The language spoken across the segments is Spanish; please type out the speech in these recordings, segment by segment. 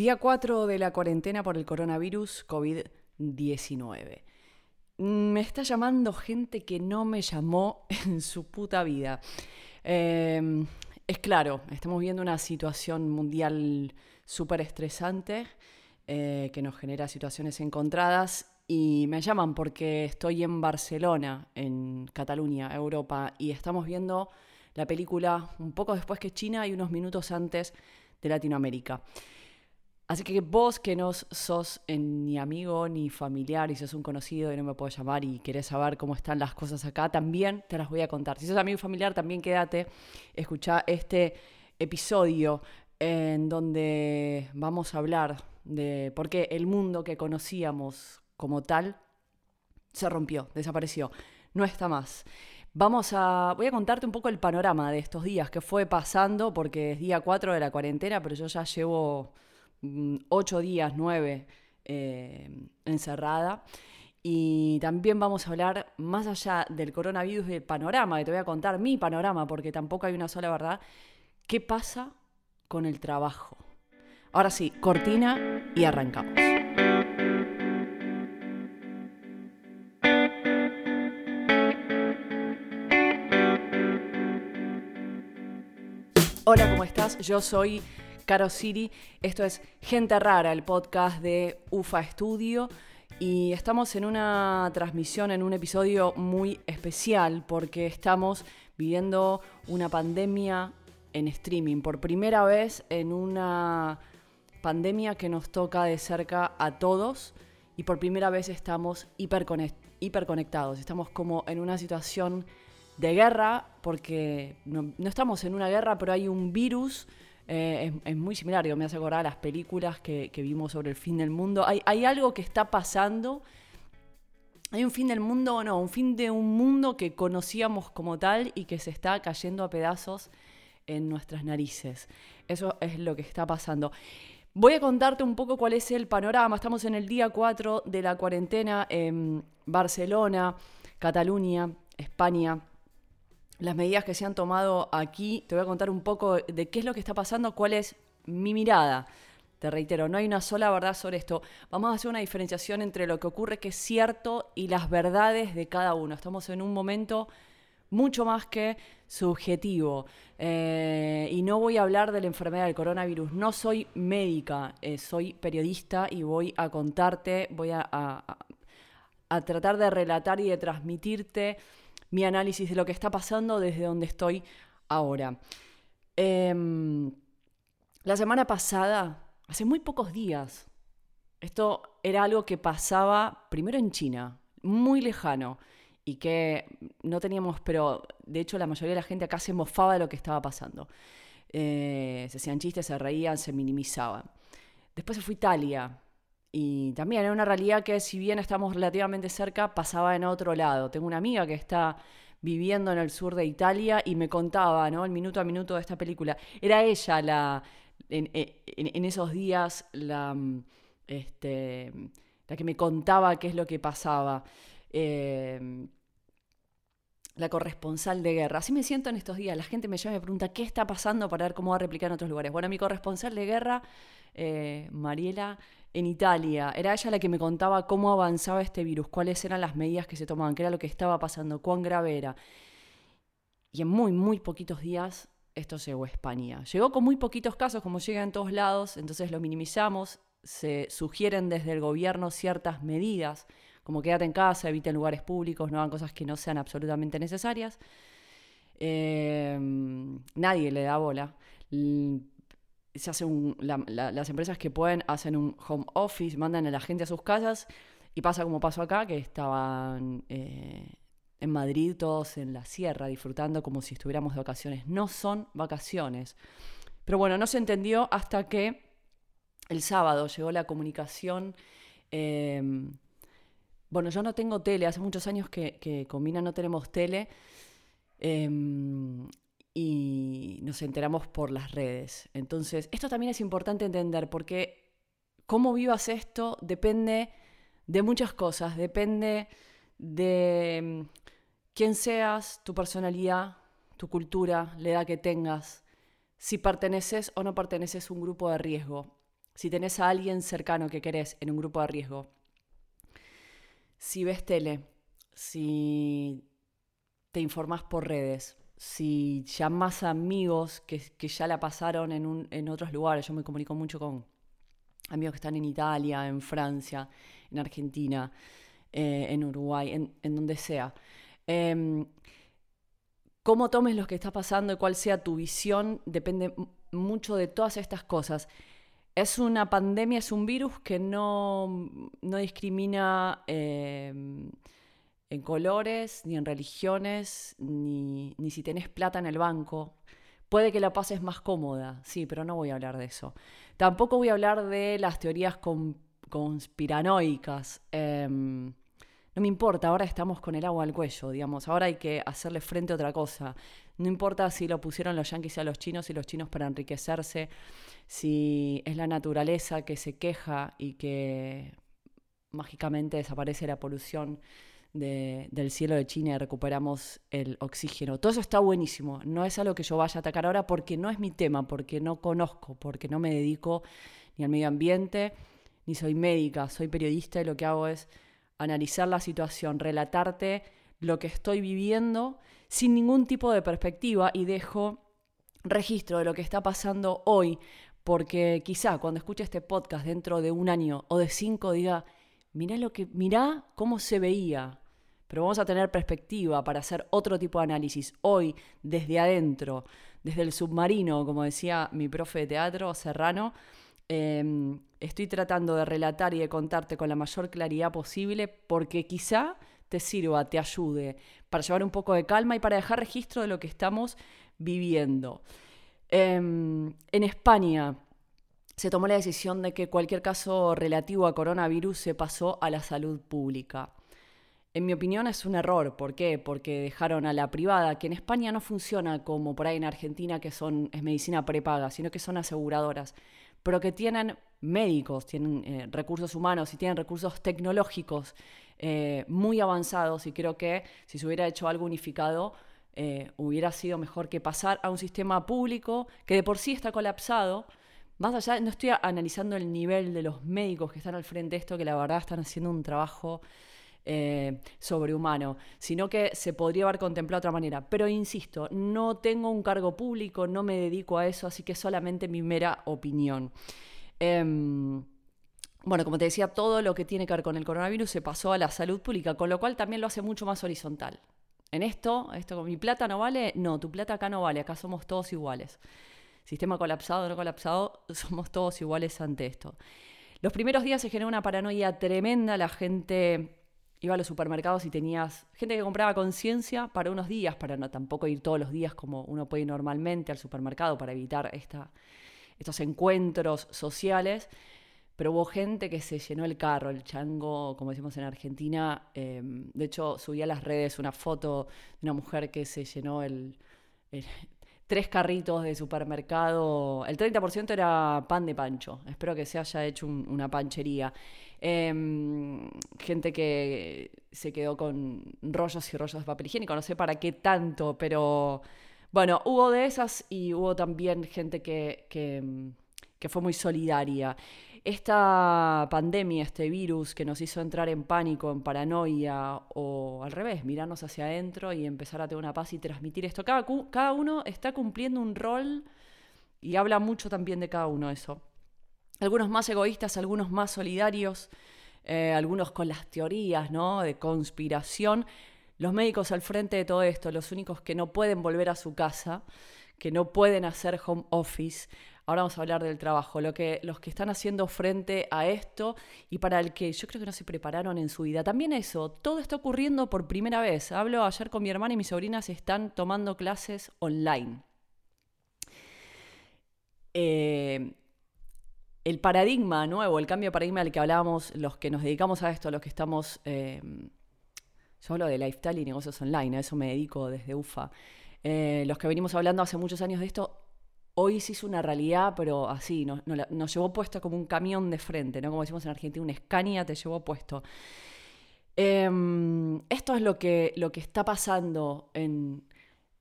Día 4 de la cuarentena por el coronavirus COVID-19. Me está llamando gente que no me llamó en su puta vida. Em, es claro, estamos viendo una situación mundial súper estresante eh, que nos genera situaciones encontradas y me llaman porque estoy en Barcelona, en Cataluña, Europa, y estamos viendo la película un poco después que China y unos minutos antes de Latinoamérica. Así que vos que no sos ni amigo ni familiar y sos un conocido y no me puedes llamar y querés saber cómo están las cosas acá, también te las voy a contar. Si sos amigo y familiar, también quédate, escucha este episodio en donde vamos a hablar de por qué el mundo que conocíamos como tal se rompió, desapareció, no está más. Vamos a. Voy a contarte un poco el panorama de estos días que fue pasando, porque es día 4 de la cuarentena, pero yo ya llevo ocho días, nueve eh, encerrada. Y también vamos a hablar, más allá del coronavirus, del panorama, que te voy a contar mi panorama, porque tampoco hay una sola verdad, qué pasa con el trabajo. Ahora sí, cortina y arrancamos. Hola, ¿cómo estás? Yo soy Caro City. Esto es Gente Rara, el podcast de UFA Studio. Y estamos en una transmisión, en un episodio muy especial, porque estamos viviendo una pandemia en streaming. Por primera vez en una pandemia que nos toca de cerca a todos. Y por primera vez estamos hiperconectados. Estamos como en una situación de guerra, porque no, no estamos en una guerra, pero hay un virus eh, es, muy similar, me hace acordar a las películas que, vimos sobre el fin del mundo. Hay, hay, algo que está pasando. ¿Hay un fin del mundo o no? Un fin de un mundo que conocíamos como tal y que se está cayendo a pedazos en nuestras narices. Eso es lo que está pasando. Voy a contarte un poco cuál es el panorama. Estamos en el día 4 de la cuarentena en Barcelona, Cataluña, España las medidas que se han tomado aquí. Te voy a contar un poco de qué es lo que está pasando, cuál es mi mirada. Te reitero, no hay una sola verdad sobre esto. Vamos a hacer una diferenciación entre lo que ocurre que es cierto y las verdades de cada uno. Estamos en un momento mucho más que subjetivo. Eh, y no voy a hablar de la enfermedad del coronavirus. No soy médica, eh, soy periodista y voy a contarte, voy a, a tratar de relatar y de transmitirte mi análisis de lo que está pasando desde donde estoy ahora. Em, la semana pasada, hace muy pocos días, esto era algo que pasaba primero en China, muy lejano, y que no teníamos, pero de hecho la mayoría de la gente acá se mofaba de lo que estaba pasando. Eh, se hacían chistes, se reían, se minimizaban. Después se fue a Italia, y también era una realidad que si bien estamos relativamente cerca, pasaba en otro lado. Tengo una amiga que está viviendo en el sur de Italia y me contaba, ¿no? El minuto a minuto de esta película. Era ella la, en, esos días la, este, la que me contaba qué es lo que pasaba. Eh, la corresponsal de guerra. Así me siento en estos días. La gente me llama y me pregunta qué está pasando para ver cómo va a replicar en otros lugares. Bueno, mi corresponsal de guerra, eh, Mariela, en Italia. Era ella la que me contaba cómo avanzaba este virus, cuáles eran las medidas que se tomaban, qué era lo que estaba pasando, cuán grave era. Y en muy, muy poquitos días esto llegó a España. Llegó con muy poquitos casos, como llega en todos lados, entonces lo minimizamos. Se sugieren desde el gobierno ciertas medidas, como quédate en casa, eviten lugares públicos, no hagan cosas que no sean absolutamente necesarias. Eh, nadie le da bola se hace un, las empresas que pueden hacen un home office, mandan a la gente a sus casas y pasa como pasó acá, que estaban eh, en Madrid todos en la sierra disfrutando como si estuviéramos de vacaciones. No son vacaciones. Pero bueno, no se entendió hasta que el sábado llegó la comunicación. Em, bueno, yo no tengo tele, hace muchos años que, que no tenemos tele. Em, y nos enteramos por las redes. Entonces, esto también es importante entender porque cómo vivas esto depende de muchas cosas, depende de mm, quién seas, tu personalidad, tu cultura, la edad que tengas, si perteneces o no perteneces a un grupo de riesgo, si tenés a alguien cercano que querés en un grupo de riesgo, si ves tele, si te informás por redes, si llamás a amigos que, ya la pasaron en, en otros lugares, yo me comunico mucho con amigos que están en Italia, en Francia, en Argentina, eh, en Uruguay, en, donde sea. Em, cómo tomes lo que está pasando y cuál sea tu visión depende mucho de todas estas cosas. Es una pandemia, es un virus que no, discrimina em, en colores, ni en religiones, ni, ni si tenés plata en el banco. Puede que la pases más cómoda, sí, pero no voy a hablar de eso. Tampoco voy a hablar de las teorías conspiranoicas. Em, no me importa, ahora estamos con el agua al cuello, digamos, ahora hay que hacerle frente a otra cosa. No importa si lo pusieron los yanquis a los chinos y los chinos para enriquecerse, si es la naturaleza que se queja y que mágicamente desaparece la polución del cielo de China y recuperamos el oxígeno. Todo eso está buenísimo. No es algo que yo vaya a atacar ahora porque no es mi tema, porque no conozco, porque no me dedico ni al medio ambiente, ni soy médica, soy periodista y lo que hago es analizar la situación, relatarte lo que estoy viviendo sin ningún tipo de perspectiva y dejo registro de lo que está pasando hoy, porque quizá cuando escuche este podcast dentro de un año o de cinco diga, mirá lo que, mirá cómo se veía pero vamos a tener perspectiva para hacer otro tipo de análisis. Hoy, desde adentro, desde el submarino, como decía mi profe de teatro, Serrano, em, estoy tratando de relatar y de contarte con la mayor claridad posible porque quizá te sirva, te ayude para llevar un poco de calma y para dejar registro de lo que estamos viviendo. Em, en España se tomó la decisión de que cualquier caso relativo a coronavirus se pasó a la salud pública. En mi opinión es un error. ¿Por qué? Porque dejaron a la privada, que en España no funciona como por ahí en Argentina, que son, es medicina prepaga, sino que son aseguradoras, pero que tienen médicos, tienen eh, recursos humanos y tienen recursos tecnológicos eh, muy avanzados y creo que si se hubiera hecho algo unificado, eh, hubiera sido mejor que pasar a un sistema público que de por sí está colapsado. Más allá, no estoy analizando el nivel de los médicos que están al frente de esto, que la verdad están haciendo un trabajo eh, sobrehumano, sino que se podría haber contemplado de otra manera. Pero insisto, no tengo un cargo público, no me dedico a eso, así que solamente mi mera opinión. Em, bueno, como te decía, todo lo que tiene que ver con el coronavirus se pasó a la salud pública, con lo cual también lo hace mucho más horizontal. En esto, esto mi plata no vale, no, tu plata acá no vale, acá somos todos iguales. Sistema colapsado no colapsado, somos todos iguales ante esto. Los primeros días se generó una paranoia tremenda, la gente iba a los supermercados y tenías gente que compraba conciencia para unos días, para no tampoco ir todos los días como uno puede normalmente al supermercado para evitar estos encuentros sociales. Pero hubo gente que se llenó el carro, el chango, como decimos en Argentina. Em, de hecho, subí a las redes una foto de una mujer que se llenó el, tres carritos de supermercado. El 30% era pan de pancho. Espero que se haya hecho una panchería. Em, gente que se quedó con rollos y rollos de papel higiénico, no sé para qué tanto, pero bueno, hubo de esas y hubo también gente que, que, fue muy solidaria. Esta pandemia, este virus que nos hizo entrar en pánico, en paranoia o al revés, mirarnos hacia adentro y empezar a tener una paz y transmitir esto. Cada, cada uno está cumpliendo un rol y habla mucho también de cada uno eso algunos más egoístas, algunos más solidarios, eh, algunos con las teorías ¿no? de conspiración. Los médicos al frente de todo esto, los únicos que no pueden volver a su casa, que no pueden hacer home office. Ahora vamos a hablar del trabajo, lo que, los que están haciendo frente a esto y para el que yo creo que no se prepararon en su vida. También eso, todo está ocurriendo por primera vez. Hablo ayer con mi hermana y mis sobrinas están tomando clases online. Eh, el paradigma nuevo, el cambio de paradigma del que hablábamos, los que nos dedicamos a esto, los que estamos. Eh, yo hablo de lifestyle y negocios online, a eso me dedico desde UFA. Eh, los que venimos hablando hace muchos años de esto, hoy sí es una realidad, pero así, nos, llevó puesto como un camión de frente, ¿no? Como decimos en Argentina, una Scania te llevó puesto. Em, esto es lo que, lo que está pasando en,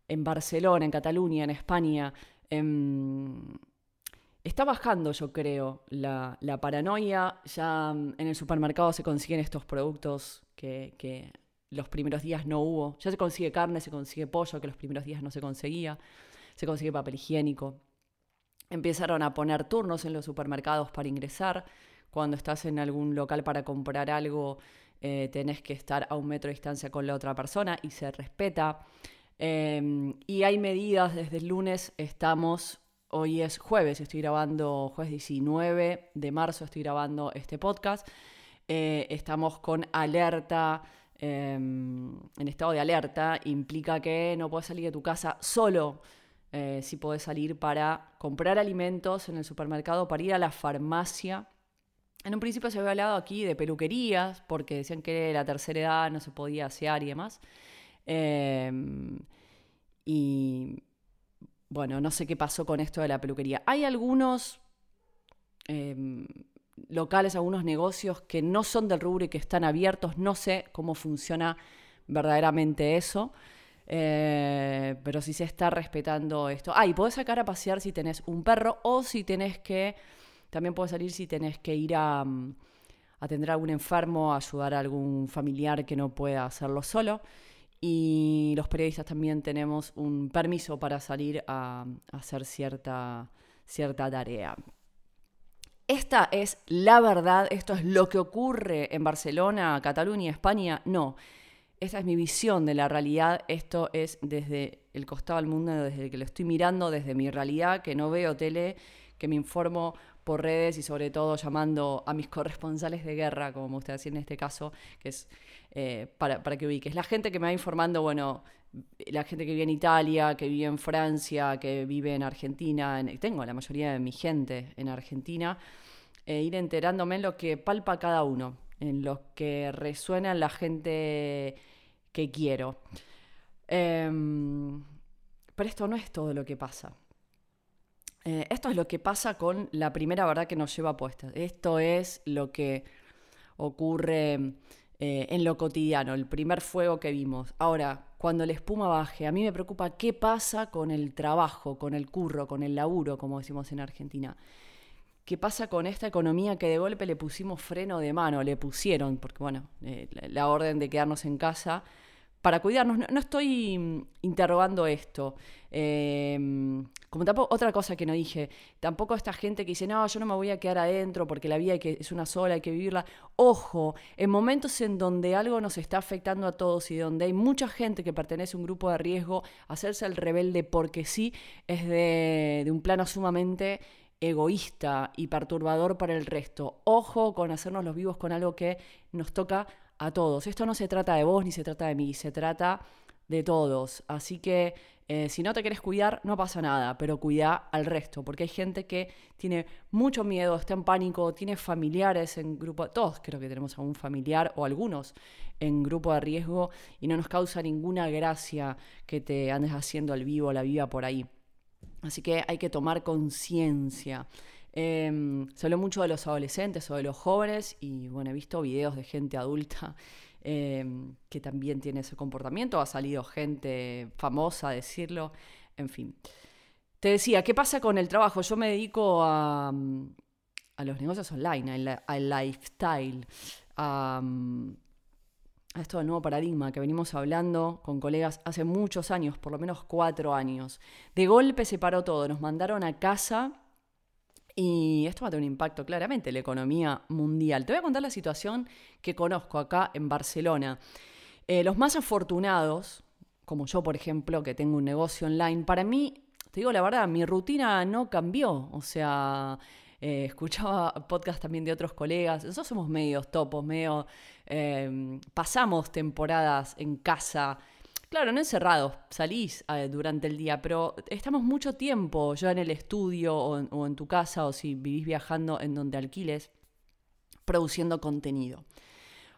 en Barcelona, en Cataluña, en España. Em, está bajando, yo creo, la, paranoia. Ya mm, en el supermercado se consiguen estos productos que los primeros días no hubo. Ya se consigue carne, se consigue pollo, que los primeros días no se conseguía. Se consigue papel higiénico. Empezaron a poner turnos en los supermercados para ingresar. Cuando estás en algún local para comprar algo, eh, tenés que estar a un metro de distancia con la otra persona y se respeta. Em, y hay medidas desde el lunes, estamos, hoy es jueves, estoy grabando jueves 19 de marzo, estoy grabando este podcast. Eh, estamos con alerta, em, en estado de alerta, implica que no puedes salir de tu casa solo. Eh, si podés salir para comprar alimentos en el supermercado, para ir a la farmacia en un principio se había hablado aquí de peluquerías, porque decían que la tercera edad no se podía asear y demás. Em, y bueno, no sé qué pasó con esto de la peluquería. Hay algunos em, locales, algunos negocios que no son del rubro y que están abiertos. No sé cómo funciona verdaderamente eso. Eh, pero si se está respetando esto. Ah, y podés sacar a pasear si tenés un perro o si tenés que también puedes salir si tenés que ir a mm, atender a algún enfermo, ayudar a algún familiar que no pueda hacerlo solo. Y los periodistas también tenemos un permiso para salir a, hacer cierta, cierta tarea. Esta es la verdad, esto es lo que ocurre en Barcelona, Cataluña, España. No, esta es mi visión de la realidad, esto es desde el costado del mundo, desde que lo estoy mirando, desde mi realidad, que no veo tele, que me informo por redes y sobre todo llamando a mis corresponsales de guerra, como me gusta decir en este caso, que es eh, para, para que ubiques. La gente que me va informando, bueno, la gente que vive en Italia, que vive en Francia, que vive en Argentina, tengo la mayoría de mi gente en Argentina, e ir enterándome en lo que palpa cada uno, en lo que resuena la gente que quiero. Em, pero esto no es todo lo que pasa. Eh, esto es lo que pasa con la primera verdad que nos lleva puesta. Esto es lo que ocurre eh, en lo cotidiano, el primer fuego que vimos. Ahora, cuando la espuma baje, a mí me preocupa qué pasa con el trabajo, con el curro, con el laburo, como decimos en Argentina. ¿Qué pasa con esta economía que de golpe le pusimos freno de mano? Le pusieron, porque bueno, eh, la orden de quedarnos en casa para cuidarnos. No, estoy mm, interrogando esto. Em, como tampoco, otra cosa que no dije, tampoco esta gente que dice, no, yo no me voy a quedar adentro porque la vida es una sola, hay que vivirla. Ojo, en momentos en donde algo nos está afectando a todos y donde hay mucha gente que pertenece a un grupo de riesgo, hacerse el rebelde porque sí es de, de un plano sumamente egoísta y perturbador para el resto. Ojo con hacernos los vivos con algo que nos toca a todos. Esto no se trata de vos ni se trata de mí, se trata de todos. Así que eh, si no te quieres cuidar, no pasa nada, pero cuida al resto, porque hay gente que tiene mucho miedo, está en pánico, tiene familiares en grupo, todos creo que tenemos algún familiar o algunos en grupo de riesgo y no nos causa ninguna gracia que te andes haciendo el vivo, la viva por ahí. Así que hay que tomar conciencia. Em, se habló mucho de los adolescentes o de los jóvenes y bueno, he visto videos de gente adulta em, que también tiene ese comportamiento. Ha salido gente famosa a decirlo, en fin. Te decía, ¿qué pasa con el trabajo? Yo me dedico a, a los negocios online, al, lifestyle, a, a esto del nuevo paradigma que venimos hablando con colegas hace muchos años, por lo menos cuatro años. De golpe se paró todo, nos mandaron a casa y esto va a tener un impacto claramente en la economía mundial. Te voy a contar la situación que conozco acá en Barcelona. Eh, los más afortunados, como yo por ejemplo, que tengo un negocio online, para mí, te digo la verdad, mi rutina no cambió. O sea, eh, escuchaba podcast también de otros colegas. Nosotros somos medios topos, medio... Eh, pasamos temporadas en casa Claro, no encerrados, salís eh, durante el día, pero estamos mucho tiempo ya en el estudio o en, tu casa o si vivís viajando en donde alquiles, produciendo contenido.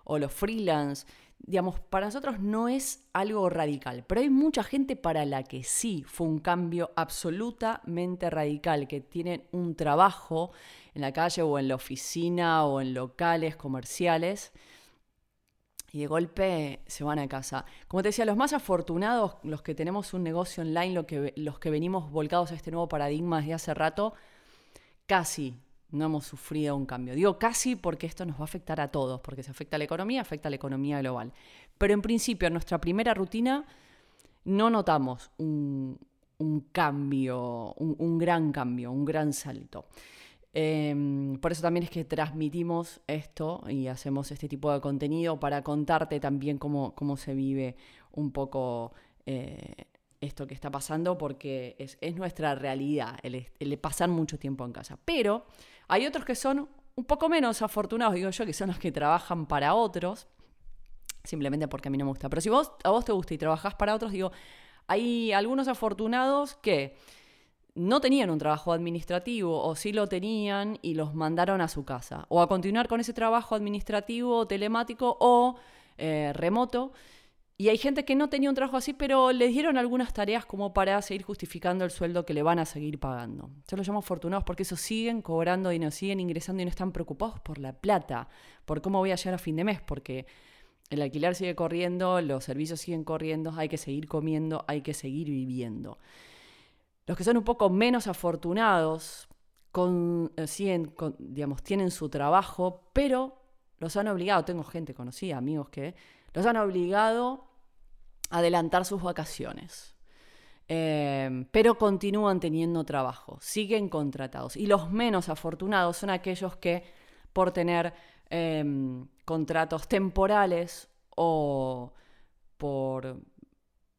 O los freelance, digamos, para nosotros no es algo radical, pero hay mucha gente para la que sí fue un cambio absolutamente radical, que tienen un trabajo en la calle o en la oficina o en locales comerciales y de golpe se van a casa. Como te decía, los más afortunados, los que tenemos un negocio online, que, los que venimos volcados a este nuevo paradigma desde hace rato, casi no hemos sufrido un cambio. Digo casi porque esto nos va a afectar a todos, porque si afecta a la economía, afecta a la economía global. Pero en principio, en nuestra primera rutina no notamos un, cambio, un, gran cambio, un gran salto. Em, por eso también es que transmitimos esto y hacemos este tipo de contenido para contarte también cómo, cómo se vive un poco eh, esto que está pasando, porque es, nuestra realidad, el, el, pasar mucho tiempo en casa. Pero hay otros que son un poco menos afortunados, digo yo, que son los que trabajan para otros, simplemente porque a mí no me gusta. Pero si vos, a vos te gusta y trabajás para otros, digo, hay algunos afortunados que no tenían un trabajo administrativo o sí lo tenían y los mandaron a su casa. O a continuar con ese trabajo administrativo, telemático o eh, remoto y hay gente que no tenía un trabajo así, pero le dieron algunas tareas como para seguir justificando el sueldo que le van a seguir pagando. Yo los llamo afortunados porque esos siguen cobrando y no siguen ingresando y no están preocupados por la plata, por cómo voy a llegar a fin de mes, porque el alquiler sigue corriendo, los servicios siguen corriendo, hay que seguir comiendo, hay que seguir viviendo. Los que son un poco menos afortunados con, eh, siguen, digamos, tienen su trabajo, pero los han obligado, tengo gente conocida, amigos que los han obligado adelantar sus vacaciones. Em, pero continúan teniendo trabajo, siguen contratados. Y los menos afortunados son aquellos que por tener em, contratos temporales o por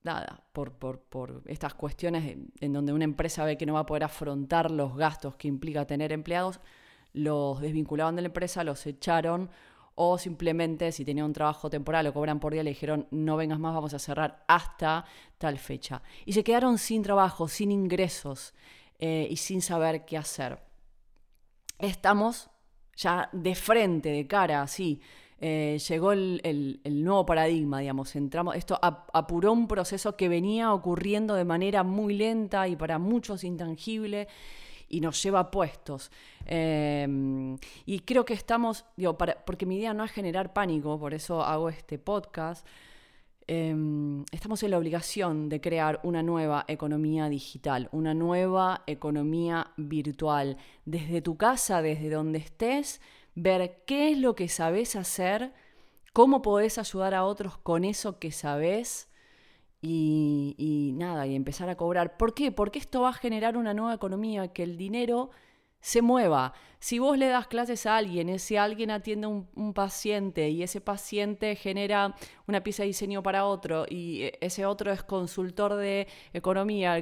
nada, por, por, estas cuestiones en donde una empresa ve que no va a poder afrontar los gastos que implica tener empleados, los desvinculaban de la empresa, los echaron o simplemente si tenía un trabajo temporal o cobran por día le dijeron no vengas más, vamos a cerrar hasta tal fecha. Y se quedaron sin trabajo, sin ingresos eh, y sin saber qué hacer. Estamos ya de frente, de cara, así. Eh, llegó el, nuevo paradigma, digamos, entramos, esto apuró un proceso que venía ocurriendo de manera muy lenta y para muchos intangible y nos lleva puestos. Em, y creo que estamos, digo, porque mi idea no es generar pánico, por eso hago este podcast. Em, estamos en la obligación de crear una nueva economía digital, una nueva economía virtual. Desde tu casa, desde donde estés, ver qué es lo que sabes hacer, cómo podés ayudar a otros con eso que sabes y, nada, y empezar a cobrar. ¿Por qué? Porque esto va a generar una nueva economía, que el dinero se mueva. Si vos le das clases a alguien, ese alguien atiende a un, paciente y ese paciente genera una pieza de diseño para otro y eh, ese otro es consultor de economía,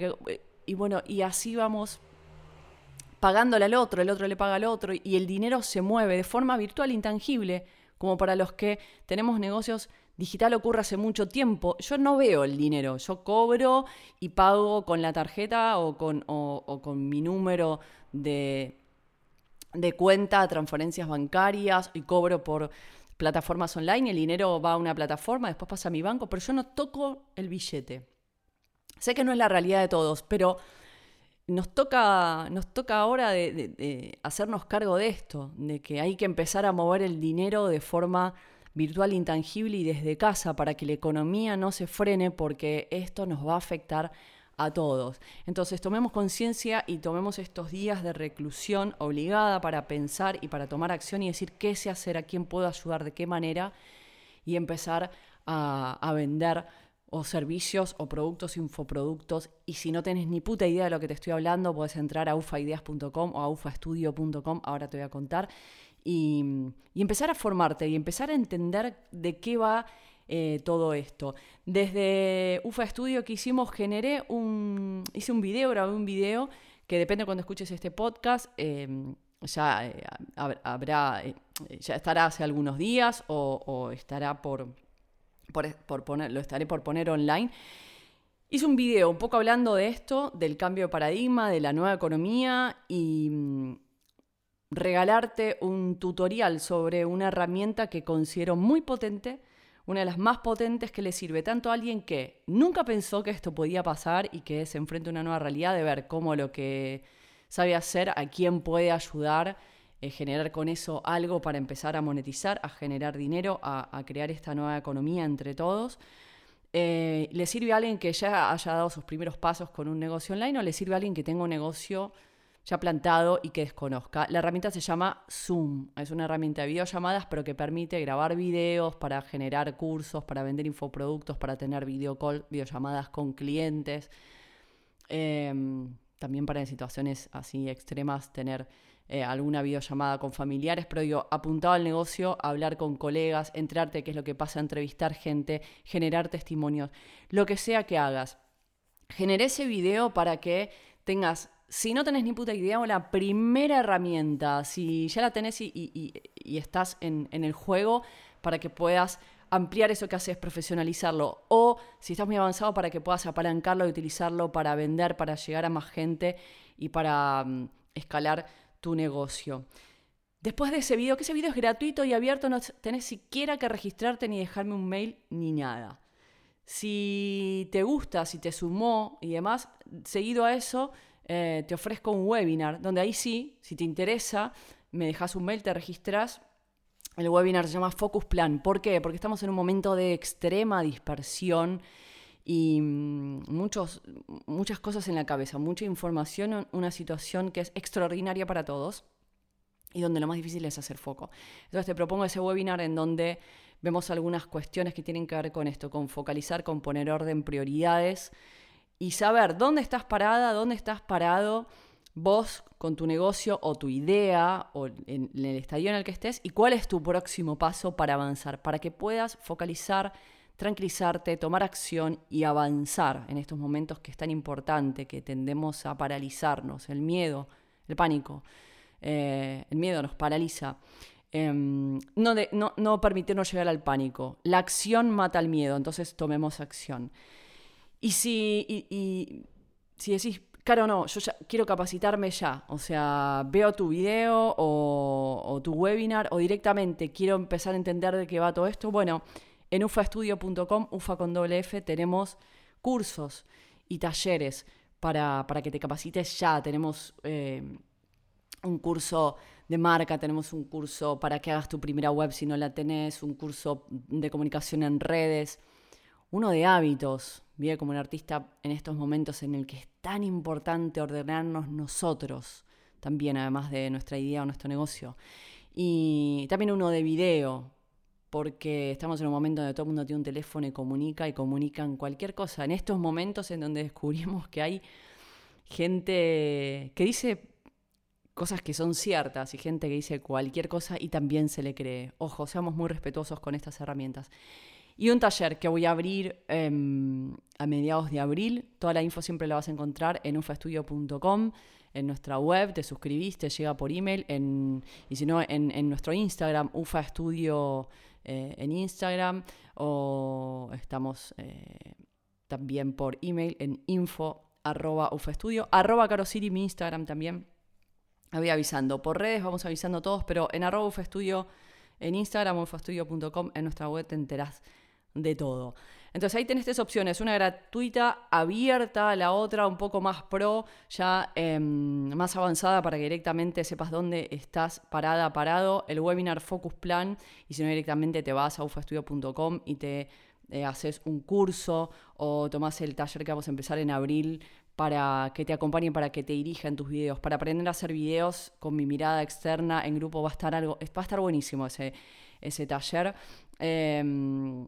y bueno, y así vamos pagándole al otro, el otro le paga al otro y el dinero se mueve de forma virtual intangible, como para los que tenemos negocios digital ocurre hace mucho tiempo. Yo no veo el dinero, yo cobro y pago con la tarjeta o con, mi número de, cuenta, transferencias bancarias y cobro por plataformas online. El dinero va a una plataforma, después pasa a mi banco, pero yo no toco el billete. Sé que no es la realidad de todos, pero nos toca, nos toca ahora hacernos cargo de esto, de que hay que empezar a mover el dinero de forma virtual intangible y desde casa para que la economía no se frene porque esto nos va a afectar a todos. Entonces tomemos conciencia y tomemos estos días de reclusión obligada para pensar y para tomar acción y decir qué sé hacer, a quién puedo ayudar, de qué manera y empezar a, vender o servicios o productos, infoproductos. Y si no tenés ni puta idea de lo que te estoy hablando, puedes entrar a ufaideas.com o a ufastudio.com, ahora te voy a contar, y, empezar a formarte y empezar a entender de qué va eh, todo esto. Desde UFA Studio que hicimos, generé un, hice un video, grabé un video que depende cuando escuches este podcast, em, ya eh, habrá, eh, ya estará hace algunos días o, estará por, por, poner, lo estaré por poner online. Hice un video un poco hablando de esto, del cambio de paradigma, de la nueva economía y, regalarte un tutorial sobre una herramienta que considero muy potente, una de las más potentes que le sirve tanto a alguien que nunca pensó que esto podía pasar y que se enfrenta a una nueva realidad de ver cómo lo que sabe hacer, a quién puede ayudar, eh, generar con eso algo para empezar a monetizar, a generar dinero, a, crear esta nueva economía entre todos. Eh, ¿Le sirve a alguien que ya haya dado sus primeros pasos con un negocio online o le sirve a alguien que tenga un negocio ya plantado y que desconozca. La herramienta se llama Zoom. Es una herramienta de videollamadas, pero que permite grabar videos para generar cursos, para vender infoproductos, para tener video call, videollamadas con clientes. Em, también para en situaciones así extremas tener eh, alguna videollamada con familiares, pero digo, apuntado al negocio, hablar con colegas, entrarte qué es lo que pasa, entrevistar gente, generar testimonios, lo que sea que hagas. Generé ese video para que tengas, si no tenés ni puta idea, la primera herramienta, si ya la tenés y, estás en, en el juego, para que puedas ampliar eso que haces, profesionalizarlo. O si estás muy avanzado, para que puedas apalancarlo y utilizarlo para vender, para llegar a más gente y para mm, escalar tu negocio. Después de ese video, que ese video es gratuito y abierto, no tenés siquiera que registrarte ni dejarme un mail ni nada. Si te gusta, si te sumó y demás, seguido a eso, eh, te ofrezco un webinar, donde ahí sí, si te interesa, me dejas un mail, te registras. El webinar se llama Focus Plan. ¿Por qué? Porque estamos en un momento de extrema dispersión y mm, muchos, muchas cosas en la cabeza, mucha información, una situación que es extraordinaria para todos y donde lo más difícil es hacer foco. Entonces te propongo ese webinar en donde vemos algunas cuestiones que tienen que ver con esto, con focalizar, con poner orden, prioridades y saber dónde estás parada, dónde estás parado vos con tu negocio o tu idea o en el estadio en el que estés y cuál es tu próximo paso para avanzar, para que puedas focalizar tranquilizarte, tomar acción y avanzar en estos momentos que es tan importante, que tendemos a paralizarnos, el miedo, el pánico. Eh, el miedo nos paraliza. Em, no, no, no permitirnos llegar al pánico. La acción mata al miedo, entonces tomemos acción. Y si, y, si decís, claro, no, yo ya quiero capacitarme ya, o sea, veo tu video o, tu webinar o directamente quiero empezar a entender de qué va todo esto, bueno, en ufaestudio.com, ufa con doble F, tenemos cursos y talleres para, que te capacites ya. Tenemos eh, un curso de marca, tenemos un curso para que hagas tu primera web si no la tenés, un curso de comunicación en redes, uno de hábitos. Vive como un artista en estos momentos en el que es tan importante ordenarnos nosotros, también además de nuestra idea o nuestro negocio. Y también uno de video, porque estamos en un momento donde todo el mundo tiene un teléfono y comunica y comunican cualquier cosa. En estos momentos en donde descubrimos que hay gente que dice cosas que son ciertas y gente que dice cualquier cosa y también se le cree. Ojo, seamos muy respetuosos con estas herramientas. Y un taller que voy a abrir em, a mediados de abril. Toda la info siempre la vas a encontrar en ufaestudio.com, en nuestra web, te suscribís, te llega por email, y si no, en, nuestro Instagram, ufaestudio.com eh, en Instagram o estamos eh, también por email en info arroba ufaestudio, arroba carosiri mi Instagram también. Voy avisando. Por redes vamos avisando todos, pero en arroba ufaestudio en Instagram o ufaestudio.com en nuestra web te enterás de todo. Entonces ahí tenés tres opciones, una gratuita, abierta, la otra un poco más pro, ya em, más avanzada para que directamente sepas dónde estás parada, parado, el webinar Focus Plan, y si no directamente te vas a ufastudio.com y te eh, haces un curso o tomás el taller que vamos a empezar en abril para que te acompañe, para que te dirija en tus videos, para aprender a hacer videos con mi mirada externa en grupo, va a estar algo, va a estar buenísimo ese, ese taller. Em,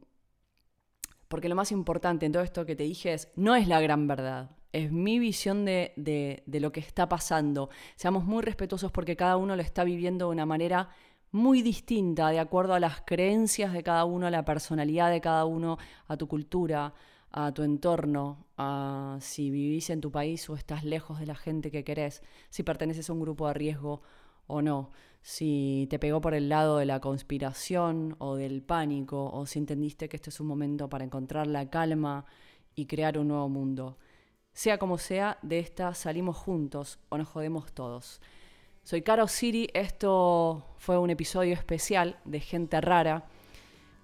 porque lo más importante en todo esto que te dije es, no es la gran verdad, es mi visión de, de, lo que está pasando. Seamos muy respetuosos porque cada uno lo está viviendo de una manera muy distinta, de acuerdo a las creencias de cada uno, a la personalidad de cada uno, a tu cultura, a tu entorno, a si vivís en tu país o estás lejos de la gente que querés, si perteneces a un grupo de riesgo o no si te pegó por el lado de la conspiración o del pánico, o si entendiste que este es un momento para encontrar la calma y crear un nuevo mundo. Sea como sea, de esta salimos juntos o nos jodemos todos. Soy Caro Siri, esto fue un episodio especial de Gente Rara.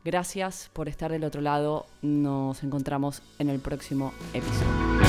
Gracias por estar del otro lado, nos encontramos en el próximo episodio.